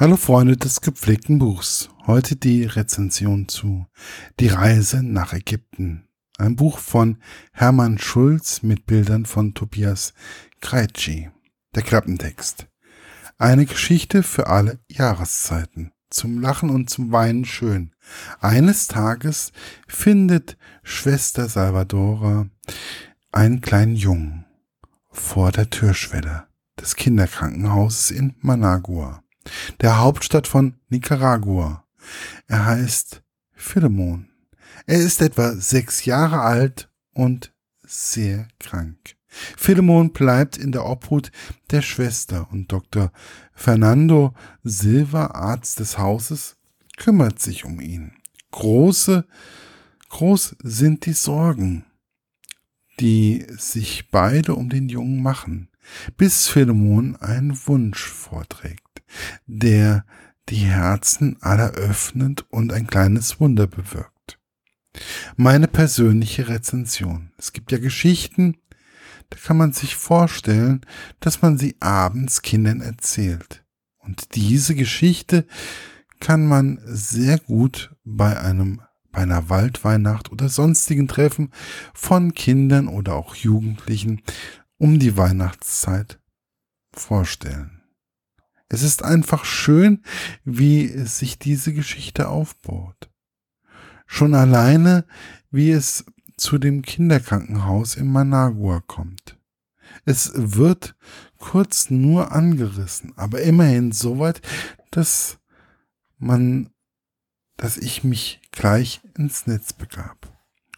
Hallo Freunde des gepflegten Buchs. Heute die Rezension zu Die Reise nach Ägypten. Ein Buch von Hermann Schulz mit Bildern von Tobias Kreitschi. Der Klappentext. Eine Geschichte für alle Jahreszeiten. Zum Lachen und zum Weinen schön. Eines Tages findet Schwester Salvadora einen kleinen Jungen vor der Türschwelle des Kinderkrankenhauses in Managua der Hauptstadt von Nicaragua. Er heißt Philemon. Er ist etwa sechs Jahre alt und sehr krank. Philemon bleibt in der Obhut der Schwester und Dr. Fernando Silva, Arzt des Hauses, kümmert sich um ihn. Große, groß sind die Sorgen, die sich beide um den Jungen machen, bis Philemon einen Wunsch vorträgt der die Herzen aller öffnet und ein kleines Wunder bewirkt. Meine persönliche Rezension. Es gibt ja Geschichten, da kann man sich vorstellen, dass man sie abends Kindern erzählt. Und diese Geschichte kann man sehr gut bei einem bei einer Waldweihnacht oder sonstigen Treffen von Kindern oder auch Jugendlichen um die Weihnachtszeit vorstellen. Es ist einfach schön, wie sich diese Geschichte aufbaut. Schon alleine, wie es zu dem Kinderkrankenhaus in Managua kommt. Es wird kurz nur angerissen, aber immerhin soweit, dass man, dass ich mich gleich ins Netz begab,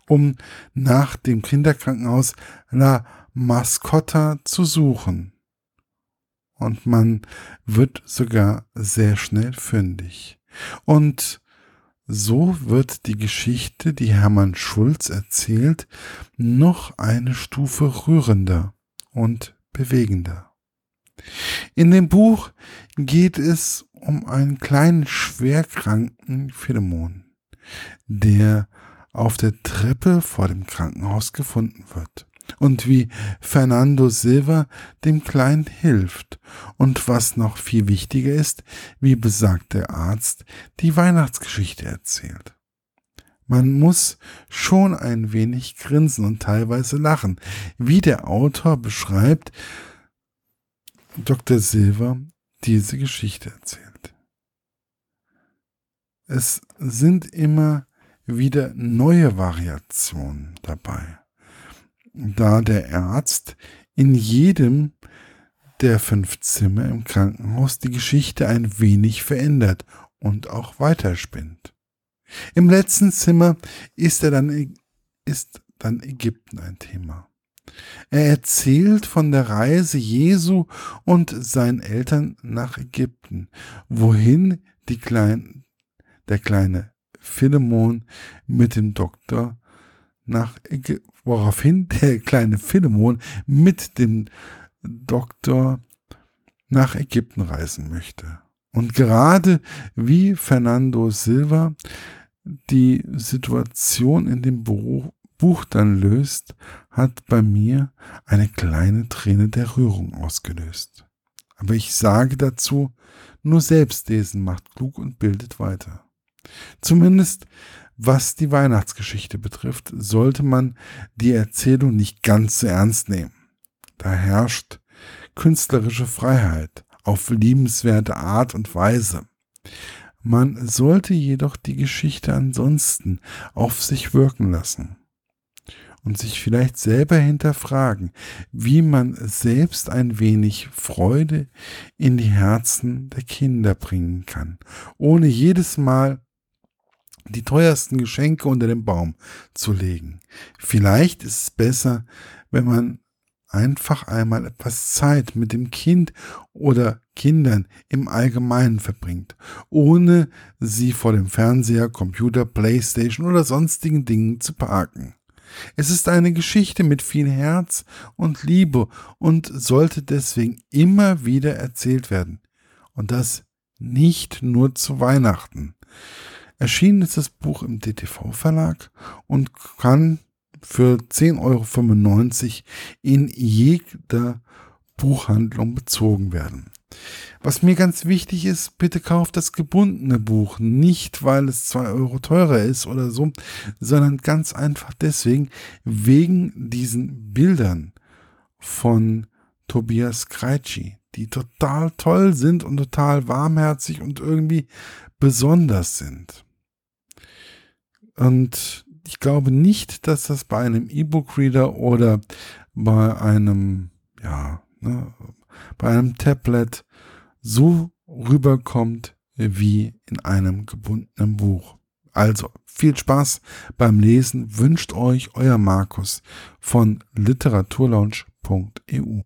um nach dem Kinderkrankenhaus La Mascotta zu suchen und man wird sogar sehr schnell fündig. Und so wird die Geschichte, die Hermann Schulz erzählt, noch eine Stufe rührender und bewegender. In dem Buch geht es um einen kleinen schwerkranken Philemon, der auf der Treppe vor dem Krankenhaus gefunden wird und wie Fernando Silva dem Kleinen hilft und was noch viel wichtiger ist, wie besagt der Arzt die Weihnachtsgeschichte erzählt. Man muss schon ein wenig grinsen und teilweise lachen, wie der Autor beschreibt, Dr. Silva diese Geschichte erzählt. Es sind immer wieder neue Variationen dabei da der Arzt in jedem der fünf Zimmer im Krankenhaus die Geschichte ein wenig verändert und auch weiterspinnt. Im letzten Zimmer ist er dann, ist dann Ägypten ein Thema. Er erzählt von der Reise Jesu und seinen Eltern nach Ägypten, wohin die klein, der kleine Philemon mit dem Doktor nach woraufhin der kleine Philemon mit dem Doktor nach Ägypten reisen möchte. Und gerade wie Fernando Silva die Situation in dem Buch dann löst, hat bei mir eine kleine Träne der Rührung ausgelöst. Aber ich sage dazu, nur Selbstlesen macht klug und bildet weiter. Zumindest was die Weihnachtsgeschichte betrifft, sollte man die Erzählung nicht ganz so ernst nehmen. Da herrscht künstlerische Freiheit auf liebenswerte Art und Weise. Man sollte jedoch die Geschichte ansonsten auf sich wirken lassen und sich vielleicht selber hinterfragen, wie man selbst ein wenig Freude in die Herzen der Kinder bringen kann, ohne jedes Mal die teuersten Geschenke unter den Baum zu legen. Vielleicht ist es besser, wenn man einfach einmal etwas Zeit mit dem Kind oder Kindern im Allgemeinen verbringt, ohne sie vor dem Fernseher, Computer, Playstation oder sonstigen Dingen zu parken. Es ist eine Geschichte mit viel Herz und Liebe und sollte deswegen immer wieder erzählt werden. Und das nicht nur zu Weihnachten. Erschienen ist das Buch im DTV Verlag und kann für 10,95 Euro in jeder Buchhandlung bezogen werden. Was mir ganz wichtig ist, bitte kauft das gebundene Buch. Nicht, weil es zwei Euro teurer ist oder so, sondern ganz einfach deswegen, wegen diesen Bildern von Tobias Kreitschi, die total toll sind und total warmherzig und irgendwie besonders sind. Und ich glaube nicht, dass das bei einem E-Book-Reader oder bei einem, ja, ne, bei einem Tablet so rüberkommt wie in einem gebundenen Buch. Also viel Spaß beim Lesen wünscht euch euer Markus von literaturlaunch.eu.